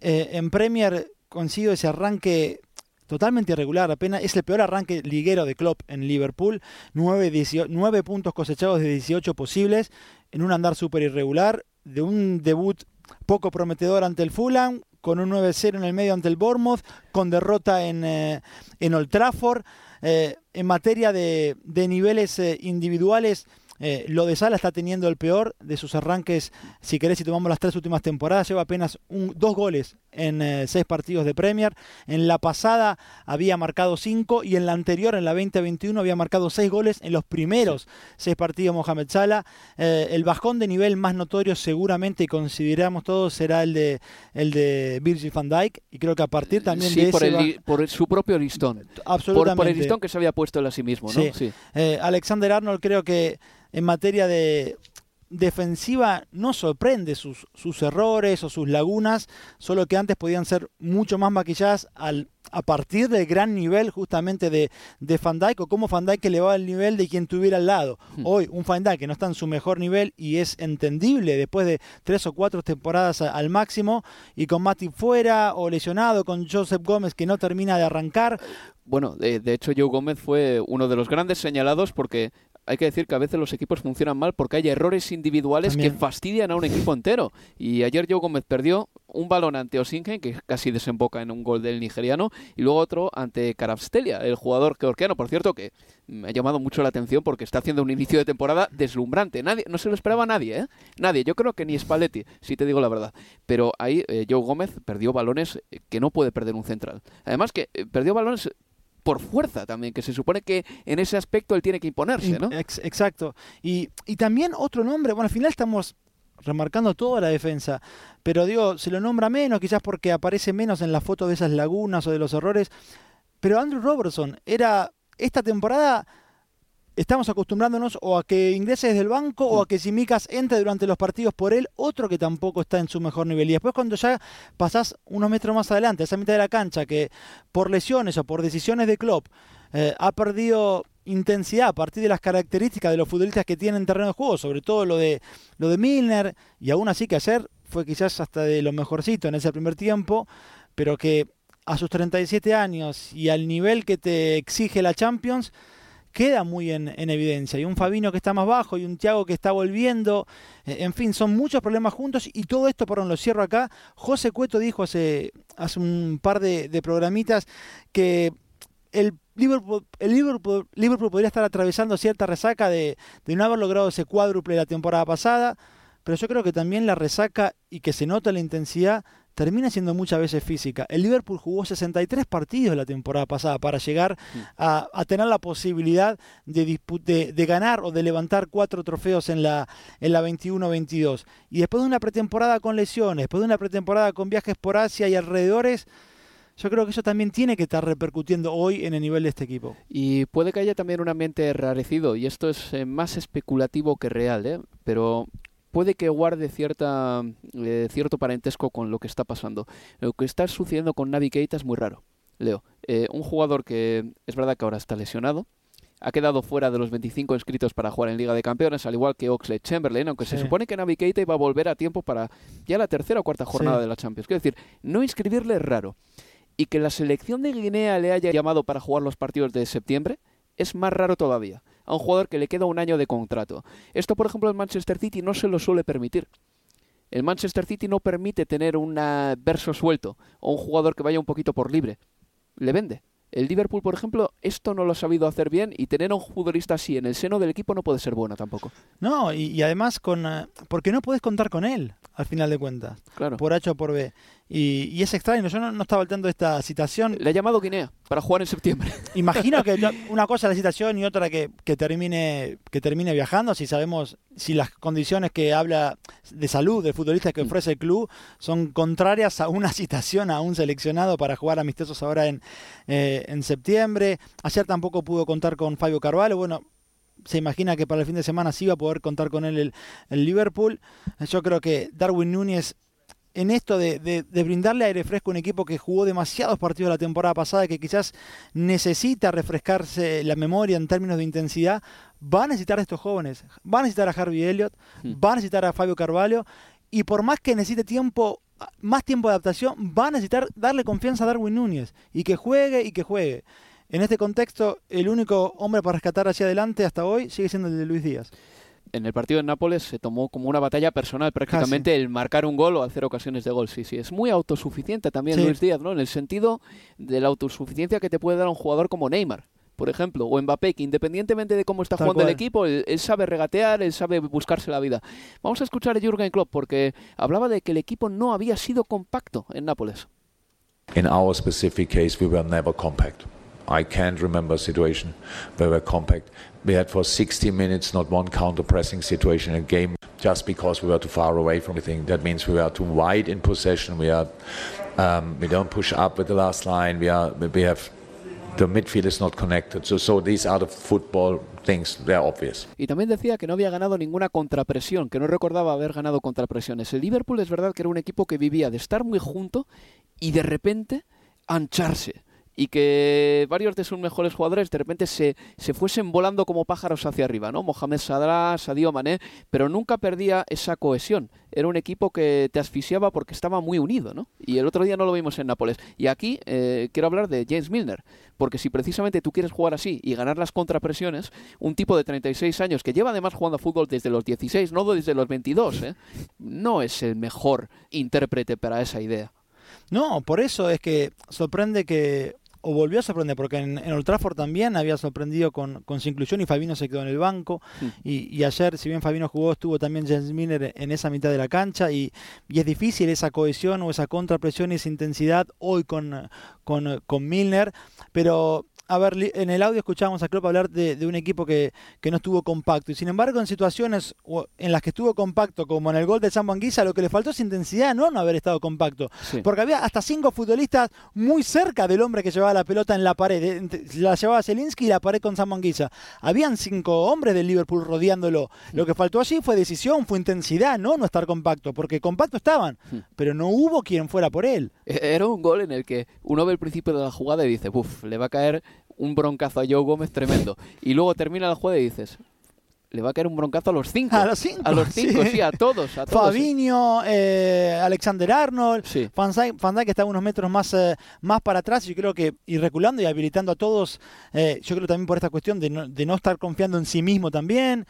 eh, en Premier consigo ese arranque totalmente irregular, apenas es el peor arranque liguero de Klopp en Liverpool, 9, puntos cosechados de 18 posibles, en un andar súper irregular, de un debut poco prometedor ante el Fulham, con un 9-0 en el medio ante el Bournemouth, con derrota en, eh, en Old Trafford. Eh, en materia de, de niveles eh, individuales, eh, lo de Sala está teniendo el peor de sus arranques, si querés, si tomamos las tres últimas temporadas, lleva apenas un, dos goles en eh, seis partidos de Premier. En la pasada había marcado cinco y en la anterior, en la 2021, había marcado seis goles en los primeros seis partidos Mohamed Salah. Eh, el bajón de nivel más notorio seguramente, y consideramos todos, será el de, el de Virgil van Dijk. Y creo que a partir también de
por, por su propio listón.
Absolutamente.
Por, el listón que se había puesto él a sí mismo. ¿no?
Sí. Alexander Arnold creo que en materia de defensiva no sorprende sus, sus, errores o sus lagunas, solo que antes podían ser mucho más maquilladas al, a partir del gran nivel justamente de, de Van Dijk o cómo Van Dijk elevaba el nivel de quien tuviera al lado. Hmm. Hoy un Van Dijk que no está en su mejor nivel y es entendible después de tres o cuatro temporadas al máximo y con Mati fuera o lesionado, con Joseph Gómez que no termina de arrancar.
Bueno, de, de hecho Joe Gómez fue uno de los grandes señalados porque hay que decir que a veces los equipos funcionan mal porque hay errores individuales que fastidian a un equipo entero. Y ayer Joe Gómez perdió un balón ante Osingen, que casi desemboca en un gol del nigeriano, y luego otro ante Karabstelia, el jugador georgiano, por cierto, que me ha llamado mucho la atención porque está haciendo un inicio de temporada deslumbrante. Nadie, no se lo esperaba nadie, ¿eh? Nadie. Yo creo que ni Spalletti, si te digo la verdad. Pero ahí eh, Joe Gómez perdió balones que no puede perder un central. Además que eh, perdió balones por fuerza también, que se supone que en ese aspecto él tiene que imponerse, ¿no?
exacto. Y, y también otro nombre, bueno, al final estamos remarcando toda la defensa, pero digo, se lo nombra menos, quizás porque aparece menos en la foto de esas lagunas o de los errores. Pero Andrew Robertson era esta temporada estamos acostumbrándonos o a que ingrese desde el banco o a que Simicas entre durante los partidos por él, otro que tampoco está en su mejor nivel. Y después cuando ya pasás unos metros más adelante, esa mitad de la cancha, que por lesiones o por decisiones de Klopp eh, ha perdido intensidad a partir de las características de los futbolistas que tienen terreno de juego, sobre todo lo de, lo de Milner, y aún así que ayer fue quizás hasta de lo mejorcito en ese primer tiempo, pero que a sus 37 años y al nivel que te exige la Champions, queda muy en, evidencia. Y un Fabino que está más bajo y un Thiago que está volviendo. Eh, en fin, son muchos problemas juntos y todo esto, perdón, lo cierro acá. José Cueto dijo hace, hace un par de, programitas que el Liverpool, el Liverpool, Liverpool, podría estar atravesando cierta resaca de, de no haber logrado ese cuádruple la temporada pasada, pero yo creo que también la resaca y que se nota la intensidad termina siendo muchas veces física. El Liverpool jugó 63 partidos la temporada pasada para llegar mm. a, tener la posibilidad de, de, ganar o de levantar cuatro trofeos en la, en la 21-22. Y después de una pretemporada con lesiones, después de una pretemporada con viajes por Asia y alrededores, yo creo que eso también tiene que estar repercutiendo hoy en el nivel de este equipo.
Y puede que haya también un ambiente rarecido, y esto es eh, más especulativo que real, ¿eh? pero puede que guarde cierta, eh, cierto parentesco con lo que está pasando. Lo que está sucediendo con Navi Keita es muy raro, Leo. Eh, un jugador que es verdad que ahora está lesionado, ha quedado fuera de los 25 inscritos para jugar en Liga de Campeones, al igual que Oxlade Chamberlain, aunque se supone que Navi Keita iba a volver a tiempo para ya la tercera o cuarta jornada de la Champions. Quiero decir, no inscribirle es raro. Y que la selección de Guinea le haya llamado para jugar los partidos de septiembre es más raro todavía a un jugador que le queda un año de contrato. Esto, por ejemplo, el Manchester City no se lo suele permitir. El Manchester City no permite tener un verso suelto o un jugador que vaya un poquito por libre. Le vende. El Liverpool, por ejemplo, esto no lo ha sabido hacer bien y tener a un futbolista así en el seno del equipo no puede ser bueno tampoco.
No, y, además con eh, porque no puedes contar con él al final de cuentas.
Claro.
Por H o por B. Y, es extraño, yo no, estaba al tanto de esta citación.
Le ha llamado Guinea para jugar en septiembre.
Imagino que una cosa la citación y otra que, que, termine, que termine viajando, si sabemos si las condiciones que habla de salud del futbolista que ofrece el club son contrarias a una citación a un seleccionado para jugar amistosos ahora en, eh, en septiembre. Ayer tampoco pudo contar con Fabio Carvalho, bueno, se imagina que para el fin de semana sí va a poder contar con él el, el Liverpool. Yo creo que Darwin Núñez en esto de, brindarle aire fresco a un equipo que jugó demasiados partidos la temporada pasada, que quizás necesita refrescarse la memoria en términos de intensidad, va a necesitar a estos jóvenes, va a necesitar a Harvey Elliott, hmm. va a necesitar a Fabio Carvalho, y por más que necesite tiempo, más tiempo de adaptación, va a necesitar darle confianza a Darwin Núñez, y que juegue y que juegue. En este contexto, el único hombre para rescatar hacia adelante hasta hoy sigue siendo el de Luis Díaz
en el partido de Nápoles se tomó como una batalla personal prácticamente el marcar un gol o hacer ocasiones de gol. Sí, sí, es muy autosuficiente también Luis Díaz, ¿no? En el sentido de la autosuficiencia que te puede dar un jugador como Neymar, por ejemplo, o Mbappé, que independientemente de cómo está jugando el equipo, él, sabe regatear, él sabe buscarse la vida. Vamos a escuchar a Jürgen Klopp porque hablaba de que el equipo no había sido compacto en Nápoles.
In our specific case, we were never compact. I can't remember a situation where we're compact. We had for 60 minutes not one counter pressing situation in a game just because we were too far away from everything. That means we are too wide in possession. We are um, we don't push up with the last line. We are we have the midfield is not connected. So so these are the football things. They're obvious.
Y también decía que no había ganado ninguna contrapresión, que no recordaba haber ganado contrapresiones. El Liverpool es verdad que era un equipo que vivía de estar muy junto y de repente ancharse y que varios de sus mejores jugadores de repente se, se fuesen volando como pájaros hacia arriba, ¿no? Mohamed Salah, Sadio Mané, pero nunca perdía esa cohesión. Era un equipo que te asfixiaba porque estaba muy unido, ¿no? Y el otro día no lo vimos en Nápoles. Y aquí eh, quiero hablar de James Milner, porque si precisamente tú quieres jugar así y ganar las contrapresiones, un tipo de 36 años que lleva además jugando a fútbol desde los 16, no desde los 22, ¿eh? no es el mejor intérprete para esa idea.
No, por eso es que sorprende que o volvió a sorprender, porque en, en Old Trafford también había sorprendido con, con, su inclusión y Fabino se quedó en el banco. Hmm. Y, ayer, si bien Fabino jugó, estuvo también James Miller en esa mitad de la cancha. Y, es difícil esa cohesión o esa contrapresión y esa intensidad hoy con, con, con Milner. Pero a ver, en el audio escuchábamos a Klopp hablar de, un equipo que, no estuvo compacto. Y sin embargo, en situaciones en las que estuvo compacto, como en el gol de San Banguisa, lo que le faltó es intensidad, no no haber estado compacto. Porque había hasta cinco futbolistas muy cerca del hombre que llevaba la pelota en la pared. La llevaba Zelinsky y la pared con San Banguisa. Habían cinco hombres del Liverpool rodeándolo. Lo que faltó allí fue decisión, fue intensidad, no no estar compacto. Porque compacto estaban, pero no hubo quien fuera por él.
E-, era un gol en el que uno ve el principio de la jugada y dice, uff, le va a caer un broncazo a Joe Gómez tremendo. Y luego termina la jugada y dices, le va a caer un broncazo a los cinco.
A los cinco.
A los cinco, sí, a todos. A todos
Fabinho, eh, Alexander Arnold, sí. Van que está unos metros más, eh, más para atrás. Yo creo que, y reculando y habilitando a todos, eh, yo creo también por esta cuestión de no, de no estar confiando en sí mismo también.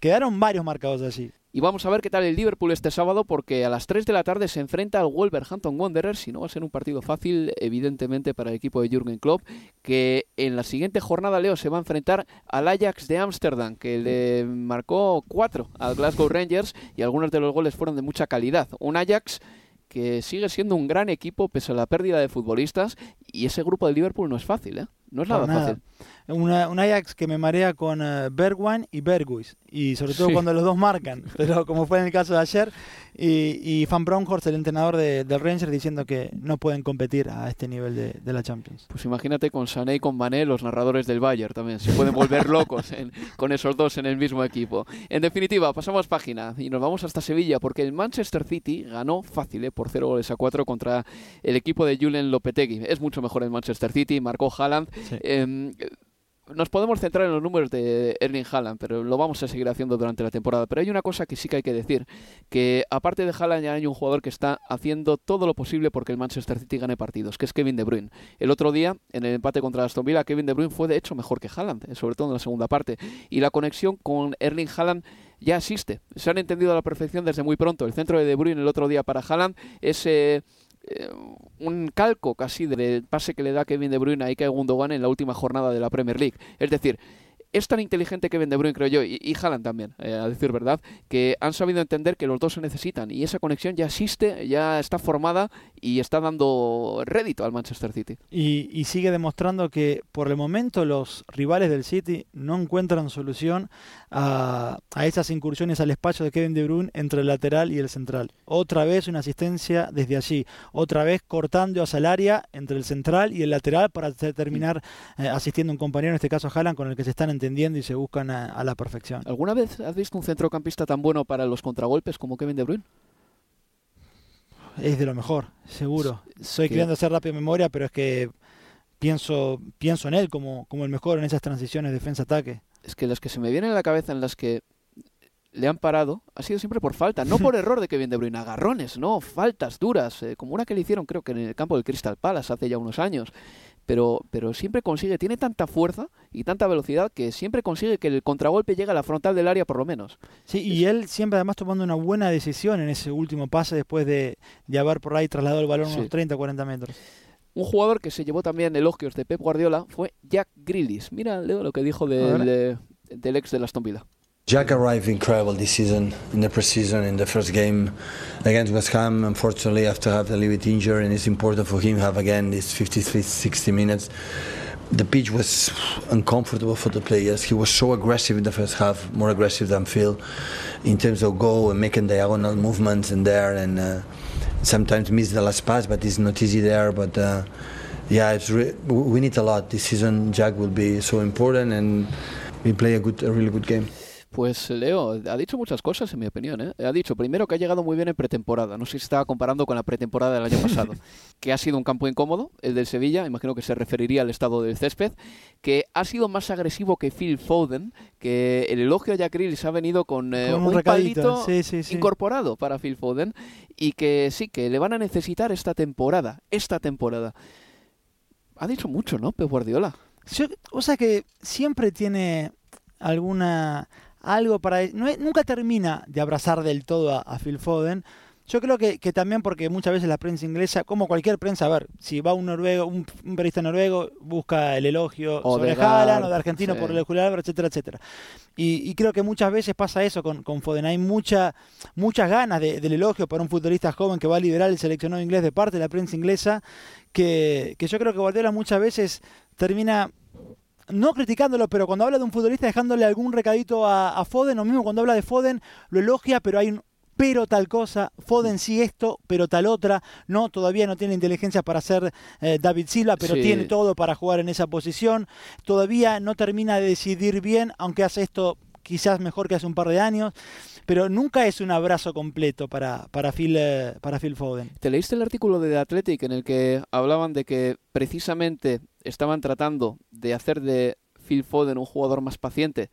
quedaron varios marcados allí.
Y vamos a ver qué tal el Liverpool este sábado, porque a las 3 de la tarde se enfrenta al Wolverhampton Wanderers y no va a ser un partido fácil, evidentemente, para el equipo de Jürgen Klopp, que en la siguiente jornada, Leo, se va a enfrentar al Ajax de Ámsterdam, que le marcó 4 al Glasgow Rangers y algunos de los goles fueron de mucha calidad. Un Ajax que sigue siendo un gran equipo pese a la pérdida de futbolistas y ese grupo de Liverpool no es fácil, ¿eh? No es nada, fácil.
Una, un Ajax que me marea con uh, Bergwijn y Berguis, y sobre todo cuando los dos marcan, pero como fue en el caso de ayer, y, y Van Bronckhorst, el entrenador de, del Rangers, diciendo que no pueden competir a este nivel de, de, la Champions.
Pues imagínate con Sané y con Mané, los narradores del Bayern también, se pueden volver locos con esos dos en el mismo equipo. En definitiva, pasamos página y nos vamos hasta Sevilla, porque el Manchester City ganó fácil, ¿eh? por 0 goles a 4 contra el equipo de Julen Lopetegui. Es mucho mejor el Manchester City, marcó Haaland. Em, nos podemos centrar en los números de Erling Haaland, pero lo vamos a seguir haciendo durante la temporada. Pero hay una cosa que sí que hay que decir, que aparte de Haaland ya hay un jugador que está haciendo todo lo posible porque el Manchester City gane partidos, que es Kevin De Bruyne. El otro día, en el empate contra Aston Villa, Kevin De Bruyne fue de hecho mejor que Haaland, eh, sobre todo en la segunda parte. Y la conexión con Erling Haaland ya existe. Se han entendido a la perfección desde muy pronto. El centro de De Bruyne el otro día para Haaland es... Eh, eh, un calco casi del pase que le da Kevin De Bruyne a Ike Gundogan en la última jornada de la Premier League. Es decir, es tan inteligente Kevin De Bruyne, creo yo, y, y Haaland también, eh, a decir verdad, que han sabido entender que los dos se necesitan y esa conexión ya existe, ya está formada y está dando rédito al Manchester City.
Y, sigue demostrando que por el momento los rivales del City no encuentran solución a, esas incursiones al espacio de Kevin De Bruyne entre el lateral y el central. Otra vez una asistencia desde allí, otra vez cortando a Salaria entre el central y el lateral para terminar eh, asistiendo a un compañero, en este caso Haaland, con el que se están entendiendo y se buscan a, la perfección.
¿Alguna vez has visto un centrocampista tan bueno para los contragolpes como Kevin De Bruyne?
Es de lo mejor, seguro. Estoy queriendo hacer rápida memoria, pero es que pienso, pienso en él como, como el mejor en esas transiciones defensa-ataque.
Es que las que se me vienen a la cabeza en las que le han parado ha sido siempre por falta, no por error de Kevin De Bruyne, agarrones, no, faltas duras, eh, como una que le hicieron creo que en el campo del Crystal Palace hace ya unos años pero, pero siempre consigue, tiene tanta fuerza y tanta velocidad que siempre consigue que el contragolpe llegue a la frontal del área por lo menos.
Sí, y él siempre además tomando una buena decisión en ese último pase después de, de haber por ahí trasladado el balón unos 30 40 metros.
Un jugador que se llevó también elogios de Pep Guardiola fue Jack Grealish. Mira, Leo, lo que dijo del, del ex de Aston Villa.
Jack arrived incredible this season in the preseason in the first game against West Ham. Unfortunately, after have a little bit injured, and it's important for him to have again these 53, 60 minutes. The pitch was uncomfortable for the players. He was so aggressive in the first half, more aggressive than Phil, in terms of goal and making diagonal movements in there, and uh, sometimes miss the last pass, but it's not easy there. But uh, yeah, it's we need a lot this season. Jack will be so important, and we play a good, a really good game.
Pues Leo ha dicho muchas cosas, en mi opinión. ¿eh? Ha dicho, primero, que ha llegado muy bien en pretemporada. No sé si estaba comparando con la pretemporada del año pasado. que ha sido un campo incómodo, el del Sevilla. Imagino que se referiría al estado del césped. Que ha sido más agresivo que Phil Foden. Que el elogio a Jack Grealish ha venido con, eh, un, palito incorporado para Phil Foden. Y que sí, que le van a necesitar esta temporada. Esta temporada. Ha dicho mucho, ¿no, Pep Guardiola?
o sea que siempre tiene alguna algo para... nunca termina de abrazar del todo a, Phil Foden. Yo creo que, que, también porque muchas veces la prensa inglesa, como cualquier prensa, a ver, si va un noruego, un, periodista noruego, busca el elogio o sobre de Haaland o de argentino por el Julio Álvarez, etcétera, etcétera. Y, creo que muchas veces pasa eso con, con Foden. Hay mucha, muchas ganas del elogio para un futbolista joven que va a liderar el seleccionado inglés de parte de la prensa inglesa, que, que yo creo que Guardiola muchas veces termina no criticándolo, pero cuando habla de un futbolista dejándole algún recadito a, Foden, o mismo cuando habla de Foden, lo elogia, pero hay un pero tal cosa, Foden sí esto, pero tal otra, no, todavía no tiene inteligencia para ser eh, David Silva, pero tiene todo para jugar en esa posición, todavía no termina de decidir bien, aunque hace esto quizás mejor que hace un par de años, pero nunca es un abrazo completo para, para, Phil, eh, para Phil Foden.
¿Te leíste el artículo de The Athletic en el que hablaban de que precisamente estaban tratando de hacer de Phil Foden un jugador más paciente?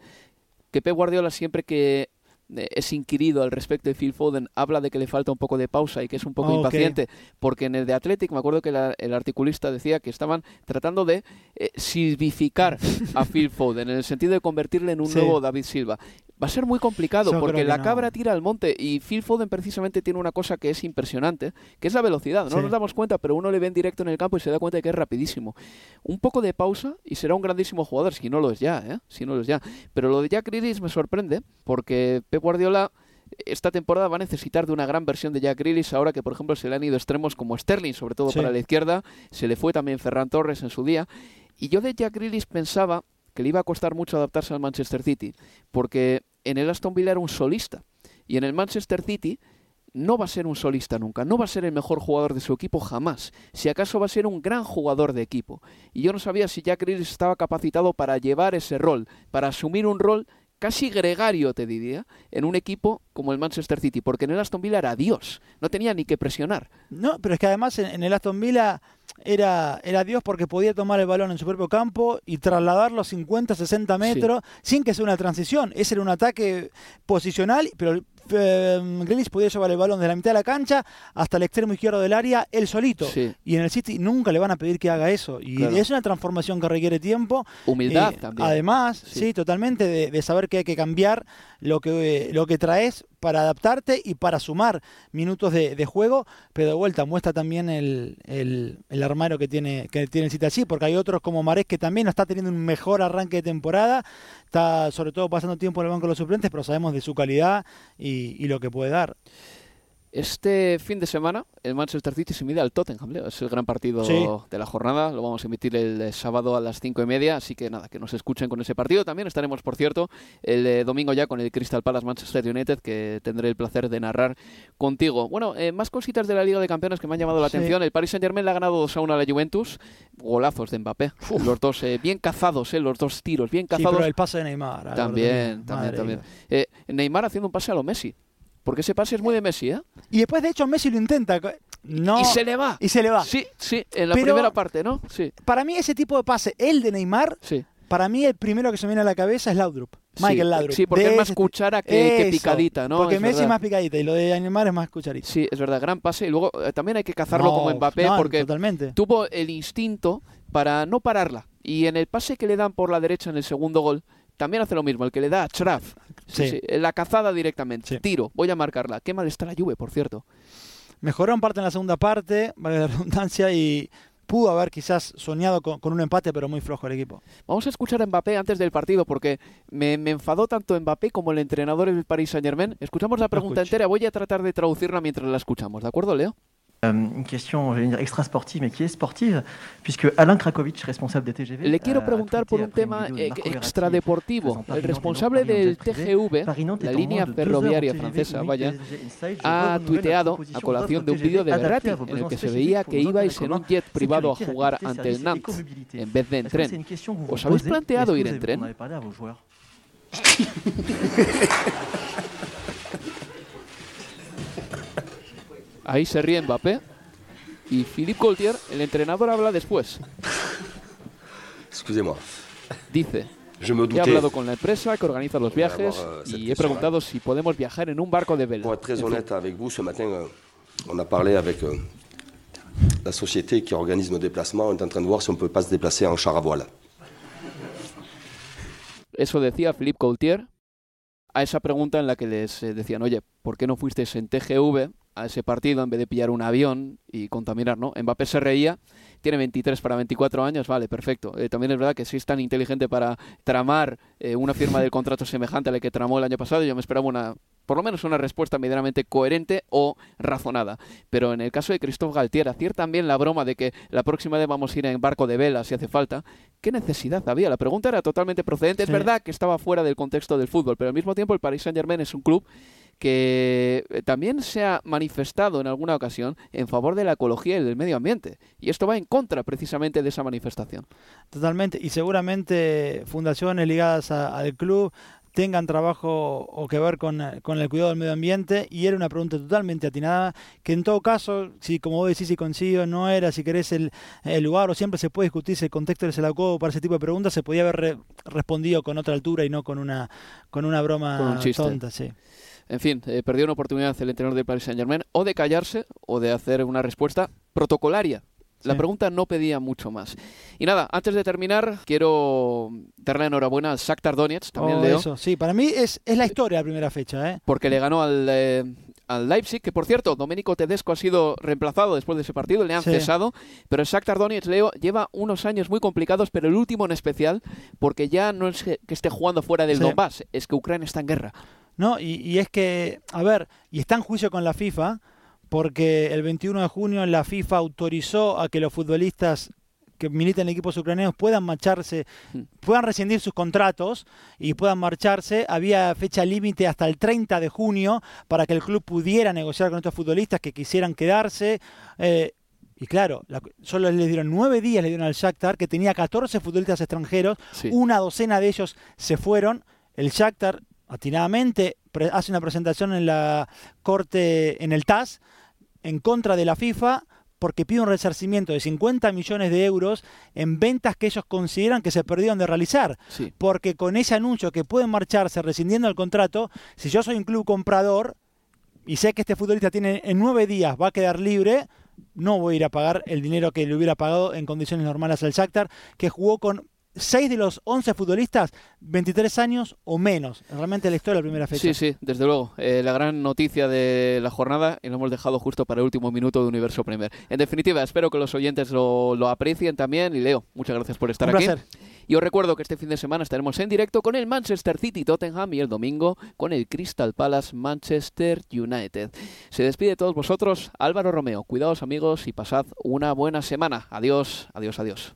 Que Pep Guardiola siempre que es inquirido al respecto de Phil Foden, habla de que le falta un poco de pausa y que es un poco impaciente, porque en el de Athletic me acuerdo que el articulista decía que estaban tratando de eh, silvificar a Phil Foden, en el sentido de convertirle en un nuevo David Silva va a ser muy complicado porque la cabra tira al monte y Phil Foden precisamente tiene una cosa que es impresionante, que es la velocidad. No nos damos cuenta, pero uno le ve en directo en el campo y se da cuenta de que es rapidísimo. Un poco de pausa y será un grandísimo jugador, si no lo es ya, ¿eh? Si no lo es ya. Pero lo de Jack Grealish me sorprende porque Pep Guardiola esta temporada va a necesitar de una gran versión de Jack Grealish ahora que por ejemplo se le han ido extremos como Sterling, sobre todo para la izquierda, se le fue también Ferran Torres en su día. Y yo de Jack Grealish pensaba que le iba a costar mucho adaptarse al Manchester City, porque en el Aston Villa era un solista y en el Manchester City no va a ser un solista nunca, no va a ser el mejor jugador de su equipo jamás. Si acaso va a ser un gran jugador de equipo. Y yo no sabía si Jack Grealish estaba capacitado para llevar ese rol, para asumir un rol casi gregario, te diría, en un equipo como el Manchester City, porque en el Aston Villa era Dios, no tenía ni que presionar.
No, pero es que además en, el Aston Villa era, era Dios porque podía tomar el balón en su propio campo y trasladarlo 50, 60 metros sin que sea una transición. Ese era un ataque posicional, pero eh, Grealish podía llevar el balón de la mitad de la cancha hasta el extremo izquierdo del área, él solito. Y en el City nunca le van a pedir que haga eso. Y es una transformación que requiere tiempo.
Humildad eh, también.
Además, sí, totalmente, de, saber que hay que cambiar lo que, lo que traes para adaptarte y para sumar minutos de, juego, pero de vuelta muestra también el, el, armario que tiene, que tiene el City así, porque hay otros como Marés que también está teniendo un mejor arranque de temporada, está sobre todo pasando tiempo en el banco de los suplentes, pero sabemos de su calidad y lo que puede dar.
Este fin de semana el Manchester City se mide al Tottenham. Es el gran partido de la jornada. Lo vamos a emitir el eh, sábado a las cinco y media. Así que nada, que nos escuchen con ese partido. También estaremos, por cierto, el eh, domingo ya con el Crystal Palace Manchester United, que tendré el placer de narrar contigo. Bueno, eh, más cositas de la Liga de Campeones que me han llamado la atención. El Paris Saint Germain le ha ganado 2 a 1 a la Juventus. Golazos de Mbappé. Los dos bien cazados, los dos tiros, bien cazados.
el pase de Neymar.
También, también, también. Neymar haciendo un pase a lo Messi. Porque ese pase es muy de Messi, ¿eh?
Y después, de hecho, Messi lo intenta. No,
y se le va.
Y se le va.
Sí, sí, en la primera parte, ¿no? Sí.
Para mí, ese tipo de pase, el de Neymar, sí. para mí el primero que se me viene a la cabeza es Laudrup. Michael Laudrup.
Sí, porque es más cuchara que, picadita, ¿no?
Porque Messi es más picadita y lo de Neymar es más cucharita.
Sí, es verdad, gran pase. Y luego eh, también hay que cazarlo como Mbappé porque tuvo el instinto para no pararla. Y en el pase que le dan por la derecha en el segundo gol, también hace lo mismo, el que le da a Schraf. Sí, la cazada directamente. Tiro, voy a marcarla. Qué mal está la Juve, por cierto.
Mejoró en parte en la segunda parte, vale la redundancia, y pudo haber quizás soñado con, un empate, pero muy flojo el equipo.
Vamos a escuchar a Mbappé antes del partido, porque me, me enfadó tanto Mbappé como el entrenador del Paris Saint Germain. Escuchamos la pregunta entera, voy a tratar de traducirla mientras la escuchamos, ¿de acuerdo, Leo?
Une question, dire extra sportive, mais qui est sportive, puisque Alain Krakowicz, responsable des TGV.
Le quiero preguntar por un tema extradeportivo. El responsable del TGV, la línea ferroviaria francesa, vaya, ha tuiteado a colación de un vídeo de Berratti en el que se veía que ibais en un jet privado a jugar ante el Nantes en vez de en tren. ¿Os habéis planteado ir en tren? Ahí se ríe Mbappé. Y Philippe Gaultier, el entrenador, habla después.
Excusez-moi.
Dice, he hablado con la empresa que organiza los viajes euh, y he preguntado si podemos viajar en un barco de vela.
Pour être honnête avec vous, ce matin, euh, on a parlé avec euh, la société qui organise nos déplacements. On est en train de voir si on peut pas se déplacer en char à voile.
Eso decía Philippe Gaultier a esa pregunta en la que les eh, decían, oye, ¿por qué no fuisteis en TGV a ese partido en vez de pillar un avión y contaminar, ¿no? Mbappé se reía, tiene 23 para 24 años, vale, perfecto. Eh, también es verdad que si es tan inteligente para tramar eh, una firma del contrato semejante a la que tramó el año pasado, yo me esperaba una por lo menos una respuesta medianamente coherente o razonada. Pero en el caso de Christophe Galtier, hacer también la broma de que la próxima vez vamos a ir en barco de vela si hace falta, ¿qué necesidad había? La pregunta era totalmente procedente. Es verdad que estaba fuera del contexto del fútbol, pero al mismo tiempo el Paris Saint-Germain es un club que eh, también se ha manifestado en alguna ocasión en favor de la ecología y del medio ambiente. Y esto va en contra precisamente de esa manifestación.
Totalmente. Y seguramente fundaciones ligadas al club tengan trabajo o que ver con, el cuidado del medio ambiente y era una pregunta totalmente atinada que en todo caso, si como vos decís y consigo no era, si querés el, lugar o siempre se puede discutir si el contexto es el adecuado para ese tipo de preguntas, se podía haber respondido con otra altura y no con una, con una broma tonta, sí.
En fin, eh, perdió una oportunidad el entrenador de Paris Saint Germain o de callarse o de hacer una respuesta protocolaria la pregunta no pedía mucho más. Y nada, antes de terminar, quiero darle enhorabuena al Shakhtar Donetsk, también
oh,
Leo.
Eso, sí, para mí es, es la historia la primera fecha, ¿eh?
Porque le ganó al, eh, al Leipzig, que por cierto, Domenico Tedesco ha sido reemplazado después de ese partido, le han cesado, pero el Shakhtar Donetsk, Leo, lleva unos años muy complicados, pero el último en especial, porque ya no es que, esté jugando fuera del Donbass, es que Ucrania está en guerra.
No, y, y es que, a ver, y está en juicio con la FIFA, porque el 21 de junio la FIFA autorizó a que los futbolistas que militan en equipos ucranianos puedan marcharse, mm. puedan rescindir sus contratos y puedan marcharse. Había fecha límite hasta el 30 de junio para que el club pudiera negociar con estos futbolistas que quisieran quedarse. Eh, y claro, solo les dieron nueve días, le dieron al Shakhtar, que tenía 14 futbolistas extranjeros, una docena de ellos se fueron. El Shakhtar, atinadamente, hace una presentación en la corte, en el TAS, en contra de la FIFA porque pide un resarcimiento de 50 millones de euros en ventas que ellos consideran que se perdieron de realizar. Porque con ese anuncio que pueden marcharse rescindiendo el contrato, si yo soy un club comprador y sé que este futbolista tiene en nueve días va a quedar libre, no voy a ir a pagar el dinero que le hubiera pagado en condiciones normales al Shakhtar, que jugó con 6 de los 11 futbolistas, 23 años o menos. Realmente la historia de la primera fecha.
Sí, sí, desde luego. Eh, la gran noticia de la jornada y lo hemos dejado justo para el último minuto de Universo Premier. En definitiva, espero que los oyentes lo, aprecien también. Y Leo, muchas gracias por estar
Un
aquí.
Placer.
Y os recuerdo que este fin de semana estaremos en directo con el Manchester City Tottenham y el domingo con el Crystal Palace Manchester United. Se despide todos vosotros Álvaro Romeo. Cuidaos amigos y pasad una buena semana. Adiós, adiós, adiós.